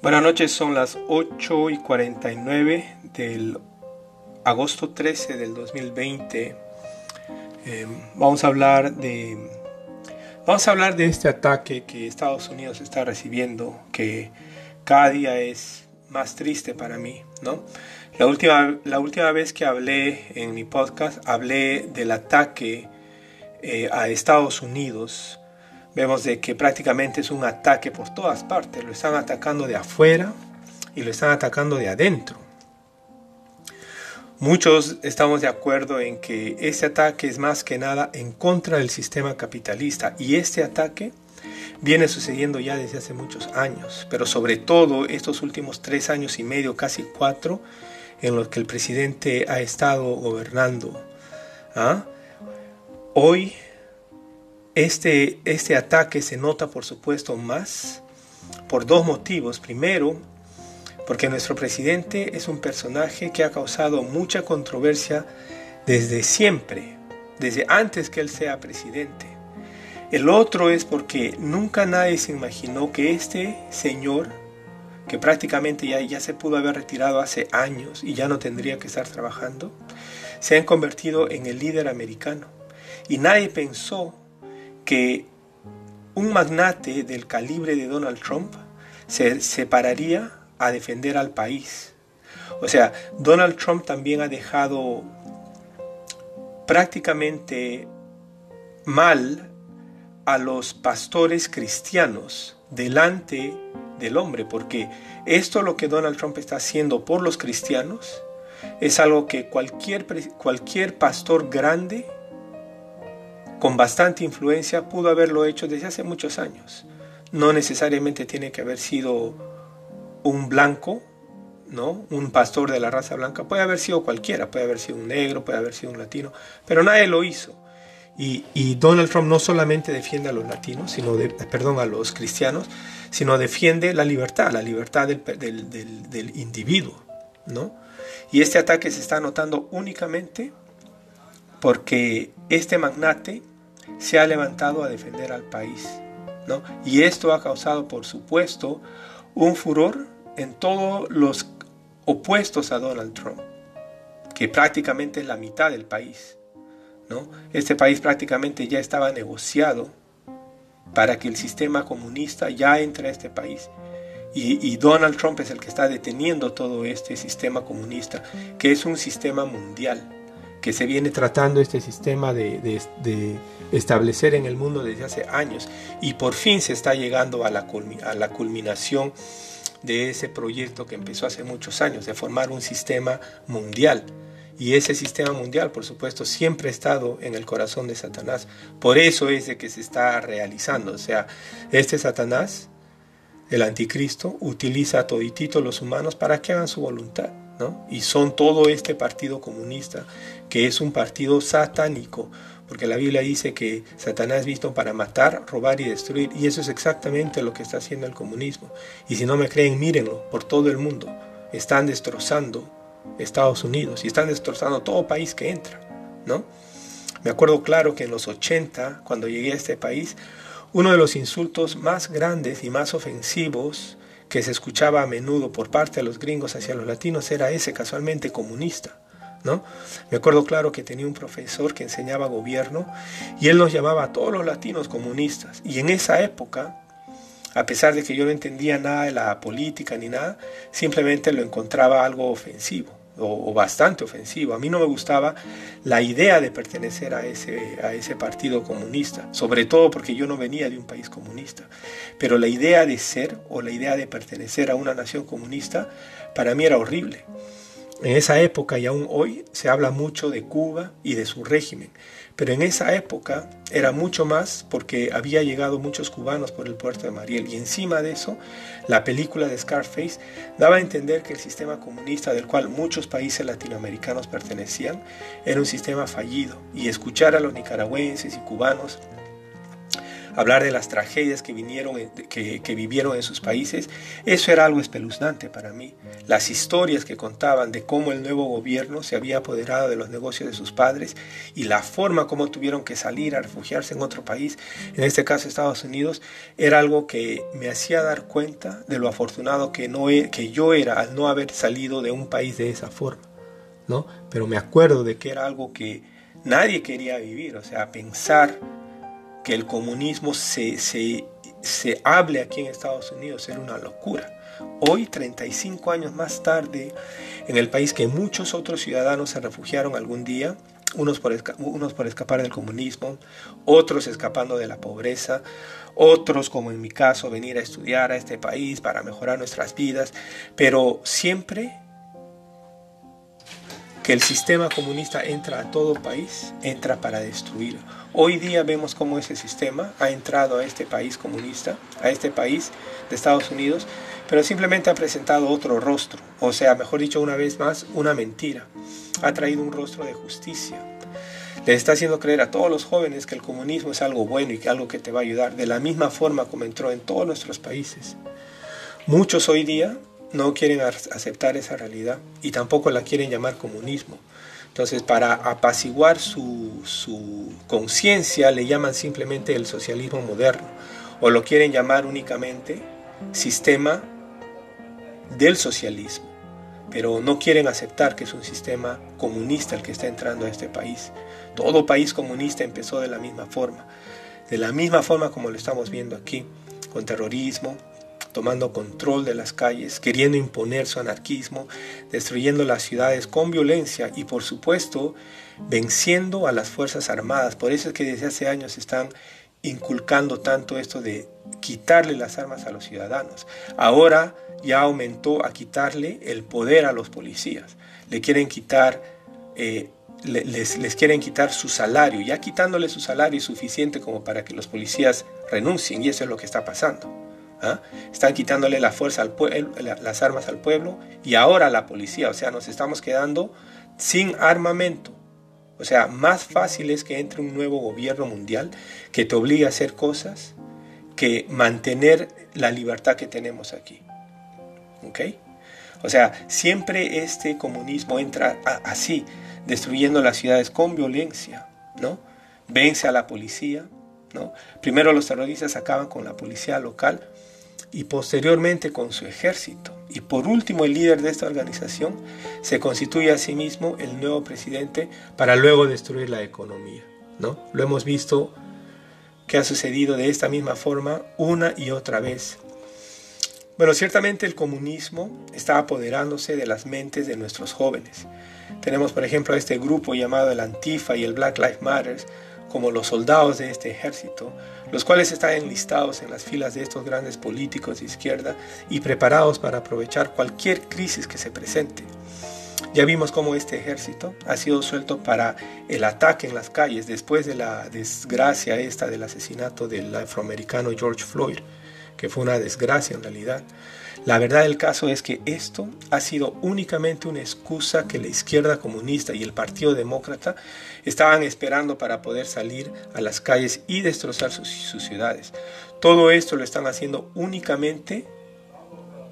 Buenas noches, son las 8 y 49 del agosto 13 del 2020. Em, vamos a hablar de vamos a hablar de este ataque que Estados Unidos está recibiendo, que cada día es más triste para mí, ¿no? La última, la última vez que hablé en mi podcast hablé del ataque eh, a Estados Unidos vemos de que prácticamente es un ataque por todas partes. Lo están atacando de afuera y lo están atacando de adentro. Muchos estamos de acuerdo en que este ataque es más que nada en contra del sistema capitalista y este ataque viene sucediendo ya desde hace muchos años, pero sobre todo estos últimos tres años y medio, casi cuatro, en los que el presidente ha estado gobernando. ¿ah? Hoy este, este ataque se nota, por supuesto, más por dos motivos. Primero, porque nuestro presidente es un personaje que ha causado mucha controversia desde siempre, desde antes que él sea presidente. El otro es porque nunca nadie se imaginó que este señor, que prácticamente ya, ya se pudo haber retirado hace años y ya no tendría que estar trabajando, se ha convertido en el líder americano. Y nadie pensó que un magnate del calibre de Donald Trump se separaría a defender al país. O sea, Donald Trump también ha dejado prácticamente mal a los pastores cristianos delante del hombre, porque esto lo que Donald Trump está haciendo por los cristianos es algo que cualquier, cualquier pastor grande con bastante influencia pudo haberlo hecho desde hace muchos años. No necesariamente tiene que haber sido un blanco, ¿no? Un pastor de la raza blanca. Puede haber sido cualquiera, puede haber sido un negro, puede haber sido un latino, pero nadie lo hizo. Y, Donald Trump no solamente defiende a los latinos, sino de, perdón, a los cristianos, sino defiende la libertad, la libertad del, del, individuo, ¿no? Y este ataque se está notando únicamente porque este magnate se ha levantado a defender al país. ¿no? Y esto ha causado, por supuesto, un furor en todos los opuestos a Donald Trump, que prácticamente es la mitad del país. ¿no? Este país prácticamente ya estaba negociado para que el sistema comunista ya entre a este país. Y, y, Donald Trump es el que está deteniendo todo este sistema comunista, que es un sistema mundial que se viene tratando este sistema de, establecer en el mundo desde hace años y por fin se está llegando a la, culminación de ese proyecto que empezó hace muchos años, de formar un sistema mundial. Y ese sistema mundial, por supuesto, siempre ha estado en el corazón de Satanás. Por eso es de que se está realizando. O sea, este Satanás, el anticristo, utiliza a toditito los humanos para que hagan su voluntad. Y son todo este partido comunista, que es un partido satánico, porque la Biblia dice que Satanás es visto para matar, robar y destruir, y eso es exactamente lo que está haciendo el comunismo. Y si no me creen, mírenlo, por todo el mundo. Están destrozando Estados Unidos y están destrozando todo país que entra, ¿no? Me acuerdo claro que en los 80, cuando llegué a este país, uno de los insultos más grandes y más ofensivos que se escuchaba a menudo por parte de los gringos hacia los latinos era ese casualmente comunista. ¿No? Me acuerdo claro que tenía un profesor que enseñaba gobierno y él nos llamaba a todos los latinos comunistas. Y en esa época, a pesar de que yo no entendía nada de la política ni nada, simplemente lo encontraba algo ofensivo o, bastante ofensivo. A mí no me gustaba la idea de pertenecer a ese, a ese partido comunista, sobre todo porque yo no venía de un país comunista. Pero la idea de ser o la idea de pertenecer a una nación comunista para mí era horrible. En esa época y aún hoy se habla mucho de Cuba y de su régimen, pero en esa época era mucho más porque había llegado muchos cubanos por el puerto de Mariel y encima de eso la película de Scarface daba a entender que el sistema comunista del cual muchos países latinoamericanos pertenecían era un sistema fallido y escuchar a los nicaragüenses y cubanos hablar de las tragedias que, vinieron, que, que, vivieron en sus países, eso era algo espeluznante para mí. Las historias que contaban de cómo el nuevo gobierno se había apoderado de los negocios de sus padres y la forma como tuvieron que salir a refugiarse en otro país, en este caso Estados Unidos, era algo que me hacía dar cuenta de lo afortunado que, no, e, que yo era al no haber salido de un país de esa forma. ¿no? Pero me acuerdo de que era algo que nadie quería vivir, o sea, pensar que el comunismo se, se, se hable aquí en Estados Unidos era una locura. Hoy, 35 años más tarde, en el país que muchos otros ciudadanos se refugiaron algún día, unos por, unos por escapar del comunismo, otros escapando de la pobreza, otros, como en mi caso, venir a estudiar a este país para mejorar nuestras vidas, pero siempre que el sistema comunista entra a todo país, entra para destruirlo. Hoy día vemos cómo ese sistema ha entrado a este país comunista, a este país de Estados Unidos, pero simplemente ha presentado otro rostro, o sea, mejor dicho, una vez más, una mentira. Ha traído un rostro de justicia. Le está haciendo creer a todos los jóvenes que el comunismo es algo bueno y que algo que te va a ayudar, de la misma forma como entró en todos nuestros países. Muchos hoy día no quieren aceptar esa realidad y tampoco la quieren llamar comunismo. Entonces, para apaciguar su, su conciencia, le llaman simplemente el socialismo moderno o lo quieren llamar únicamente sistema del socialismo, pero no quieren aceptar que es un sistema comunista el que está entrando a este país. Todo país comunista empezó de la misma forma, de la misma forma como lo estamos viendo aquí, con terrorismo, tomando control de las calles, queriendo imponer su anarquismo, destruyendo las ciudades con violencia y por supuesto venciendo a las Fuerzas Armadas. Por eso es que desde hace años están inculcando tanto esto de quitarle las armas a los ciudadanos. Ahora ya aumentó a quitarle el poder a los policías. Le quieren quitar, eh, les, les quieren quitar su salario. Ya quitándole su salario es suficiente como para que los policías renuncien y eso es lo que está pasando. ¿Ah? Están quitándole la fuerza las armas al pueblo y ahora la policía. O sea, nos estamos quedando sin armamento. O sea, más fácil es que entre un nuevo gobierno mundial que te obligue a hacer cosas que mantener la libertad que tenemos aquí. ¿Ok? O sea, siempre este comunismo entra así, destruyendo las ciudades con violencia, ¿no? Vence a la policía, ¿no? Primero los terroristas acaban con la policía local y posteriormente con su ejército. Y por último, el líder de esta organización se constituye a sí mismo el nuevo presidente para luego destruir la economía. ¿no? Lo hemos visto que ha sucedido de esta misma forma una y otra vez. Bueno, ciertamente el comunismo está apoderándose de las mentes de nuestros jóvenes. Tenemos, por ejemplo, a este grupo llamado el Antifa y el Black Lives Matter, como los soldados de este ejército, los cuales están enlistados en las filas de estos grandes políticos de izquierda y preparados para aprovechar cualquier crisis que se presente. Ya vimos cómo este ejército ha sido suelto para el ataque en las calles después de la desgracia esta del asesinato del afroamericano George Floyd, que fue una desgracia en realidad. La verdad del caso es que esto ha sido únicamente una excusa que la izquierda comunista y el Partido Demócrata estaban esperando para poder salir a las calles y destrozar sus, ciudades. Todo esto lo están haciendo únicamente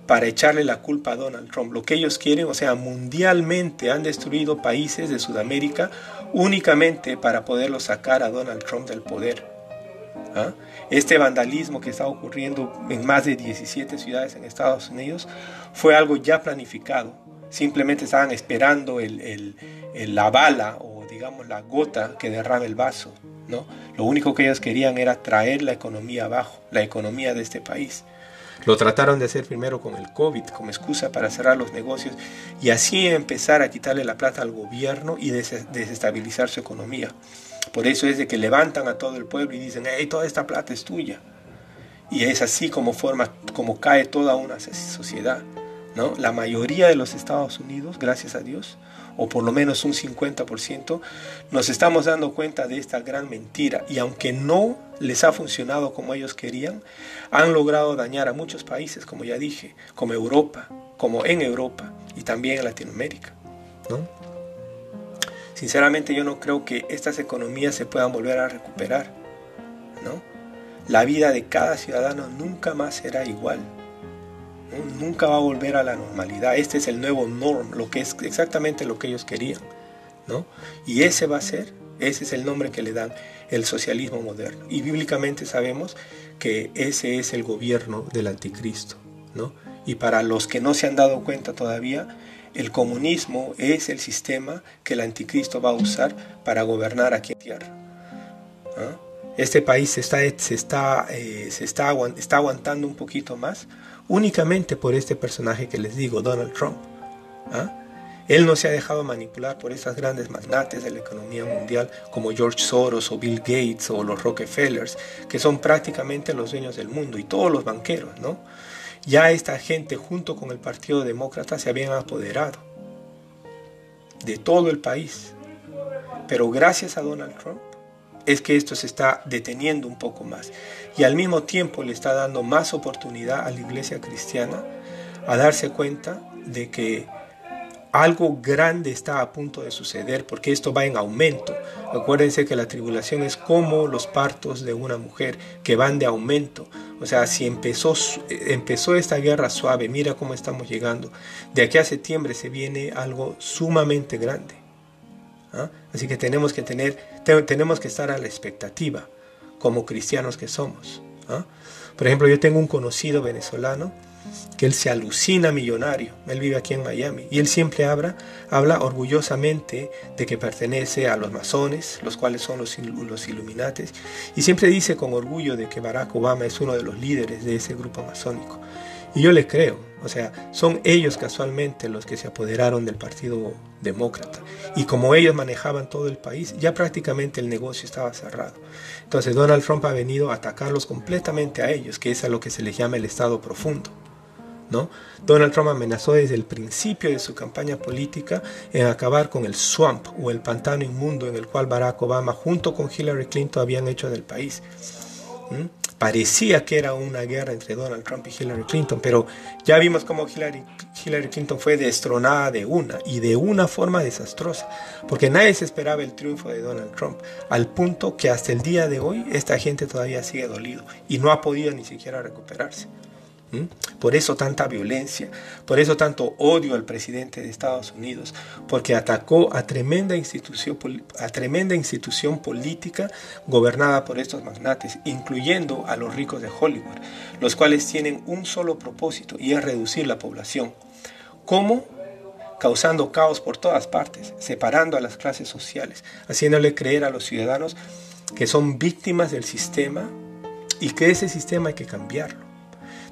para echarle la culpa a Donald Trump. Lo que ellos quieren, o sea, mundialmente han destruido países de Sudamérica únicamente para poderlo sacar a Donald Trump del poder. ¿Ah? Este vandalismo que está ocurriendo en más de 17 ciudades en Estados Unidos fue algo ya planificado. Simplemente estaban esperando el, la bala o digamos la gota que derrame el vaso. ¿no? Lo único que ellos querían era traer la economía abajo, la economía de este país. Lo trataron de hacer primero con el COVID como excusa para cerrar los negocios y así empezar a quitarle la plata al gobierno y desestabilizar su economía. Por eso es de que levantan a todo el pueblo y dicen, hey, toda esta plata es tuya. Y es así como forma, como cae toda una sociedad. ¿no? La mayoría de los Estados Unidos, gracias a Dios, o por lo menos un 50%, nos estamos dando cuenta de esta gran mentira. Y aunque no les ha funcionado como ellos querían, han logrado dañar a muchos países, como ya dije, como Europa, como en Europa y también en Latinoamérica. ¿no? Sinceramente yo no creo que estas economías se puedan volver a recuperar, ¿no? la vida de cada ciudadano nunca más será igual. Nunca va a volver a la normalidad. Este es el nuevo norm, lo que es exactamente lo que ellos querían. ¿no? Y ese va a ser, ese es el nombre que le dan el socialismo moderno. Y bíblicamente sabemos que ese es el gobierno del anticristo. ¿no? Y para los que no se han dado cuenta todavía, el comunismo es el sistema que el anticristo va a usar para gobernar aquí en tierra. ¿ah? Este país se está, se, está, eh, se está, está aguantando un poquito más únicamente por este personaje que les digo, Donald Trump. ¿ah? Él no se ha dejado manipular por esas grandes magnates de la economía mundial como George Soros o Bill Gates o los Rockefellers, que son prácticamente los dueños del mundo y todos los banqueros, ¿no? Ya esta gente junto con el Partido Demócrata se habían apoderado de todo el país. Pero gracias a Donald Trump es que esto se está deteniendo un poco más. Y al mismo tiempo le está dando más oportunidad a la iglesia cristiana a darse cuenta de que algo grande está a punto de suceder porque esto va en aumento. Acuérdense que la tribulación es como los partos de una mujer que van de aumento. O sea, si empezó, empezó esta guerra suave, mira cómo estamos llegando. De aquí a septiembre se viene algo sumamente grande. ¿ah? Así que tenemos que, tener, tenemos que estar a la expectativa como cristianos que somos. ¿ah? Por ejemplo, yo tengo un conocido venezolano que él se alucina millonario. Él vive aquí en Miami y él siempre habla, habla orgullosamente de que pertenece a los masones, los cuales son los, los Illuminates, y siempre dice con orgullo de que Barack Obama es uno de los líderes de ese grupo masónico. Y yo le creo, o sea, son ellos casualmente los que se apoderaron del Partido Demócrata. Y como ellos manejaban todo el país, ya prácticamente el negocio estaba cerrado. Entonces Donald Trump ha venido a atacarlos completamente a ellos, que es a lo que se les llama el Estado profundo. ¿No? Donald Trump amenazó desde el principio de su campaña política en acabar con el swamp o el pantano inmundo en el cual Barack Obama junto con Hillary Clinton habían hecho del país. Parecía que era una guerra entre Donald Trump y Hillary Clinton, pero ya vimos cómo Hillary, Hillary Clinton fue destronada de una y de una forma desastrosa, porque nadie se esperaba el triunfo de Donald Trump, al punto que hasta el día de hoy esta gente todavía sigue dolido y no ha podido ni siquiera recuperarse. Por eso tanta violencia, por eso tanto odio al presidente de Estados Unidos, porque atacó a tremenda institución, a tremenda institución política gobernada por estos magnates, incluyendo a los ricos de Hollywood, los cuales tienen un solo propósito y es reducir la población. ¿Cómo? Causando caos por todas partes, separando a las clases sociales, haciéndole creer a los ciudadanos que son víctimas del sistema y que ese sistema hay que cambiarlo.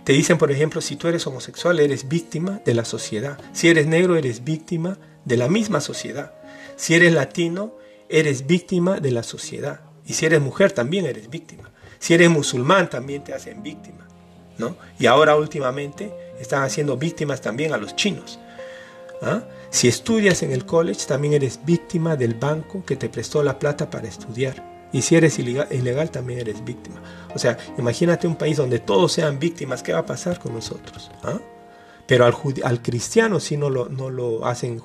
Te dicen, por ejemplo, si tú eres homosexual, eres víctima de la sociedad. Si eres negro, eres víctima de la misma sociedad. Si eres latino, eres víctima de la sociedad. Y si eres mujer, también eres víctima. Si eres musulmán, también te hacen víctima. ¿no? Y ahora últimamente están haciendo víctimas también a los chinos. ¿ah? Si estudias en el college, también eres víctima del banco que te prestó la plata para estudiar. Y si eres ilegal, también eres víctima. O sea, imagínate un país donde todos sean víctimas, ¿qué va a pasar con nosotros? ¿Ah? Pero al, cristiano sí no lo, no lo hacen,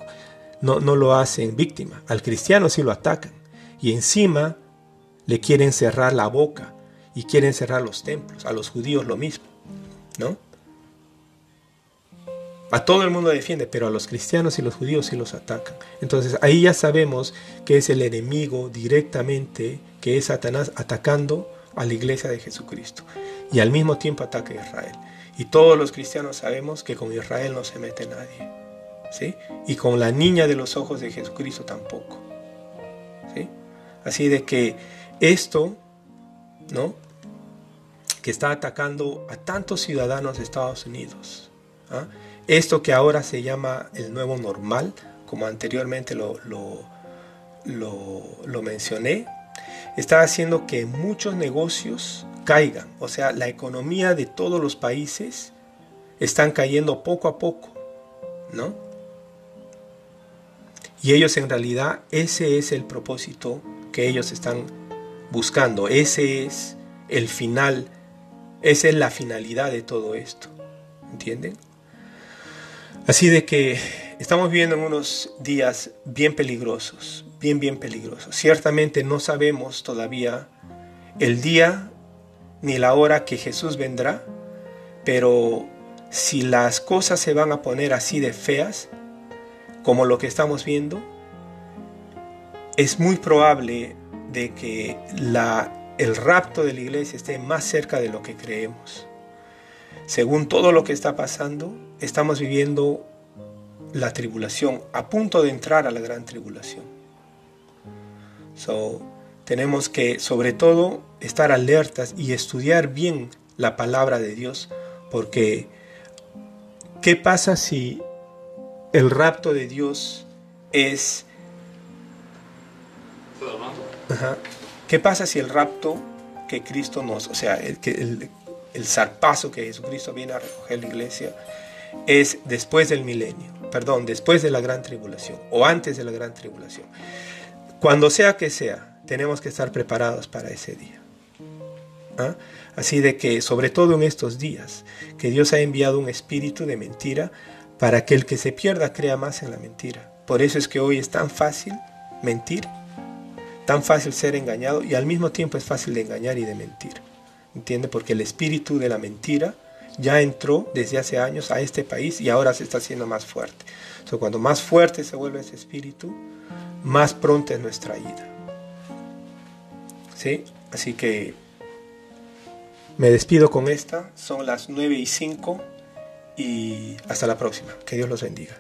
no, no lo hacen víctima. Al cristiano sí lo atacan. Y encima le quieren cerrar la boca y quieren cerrar los templos. A los judíos lo mismo. ¿No? A todo el mundo defiende, pero a los cristianos y los judíos sí los atacan. Entonces ahí ya sabemos que es el enemigo directamente, que es Satanás atacando a la iglesia de Jesucristo. Y al mismo tiempo ataca a Israel. Y todos los cristianos sabemos que con Israel no se mete nadie. ¿sí? Y con la niña de los ojos de Jesucristo tampoco. ¿sí? Así de que esto, ¿no? Que está atacando a tantos ciudadanos de Estados Unidos. ¿ah? Esto que ahora se llama el nuevo normal, como anteriormente lo, lo, mencioné, está haciendo que muchos negocios caigan. O sea, la economía de todos los países están cayendo poco a poco, ¿no? Y ellos en realidad, ese es el propósito que ellos están buscando. Ese es el final, esa es la finalidad de todo esto. ¿Entienden? Así de que estamos viviendo en unos días bien peligrosos, bien, bien peligrosos. Ciertamente no sabemos todavía el día ni la hora que Jesús vendrá, pero si las cosas se van a poner así de feas, como lo que estamos viendo, es muy probable de que la, el rapto de la iglesia esté más cerca de lo que creemos. Según todo lo que está pasando, estamos viviendo la tribulación, a punto de entrar a la gran tribulación. So, tenemos que, sobre todo, estar alertas y estudiar bien la palabra de Dios, porque ¿qué pasa si el rapto de Dios es... ¿Qué pasa si el rapto que Cristo nos, o sea, el, el, el zarpazo que Jesucristo viene a recoger la iglesia, es después del milenio, perdón, después de la gran tribulación o antes de la gran tribulación? Cuando sea que sea, tenemos que estar preparados para ese día. ¿Ah? Así de que, sobre todo en estos días, que Dios ha enviado un espíritu de mentira para que el que se pierda crea más en la mentira. Por eso es que hoy es tan fácil mentir, tan fácil ser engañado y al mismo tiempo es fácil de engañar y de mentir. ¿Entiende? Porque el espíritu de la mentira ya entró desde hace años a este país y ahora se está haciendo más fuerte. So, cuando más fuerte se vuelve ese espíritu, más pronta es nuestra ida. ¿Sí? Así que me despido con esta. Son las 9 y 5 y hasta la próxima. Que Dios los bendiga.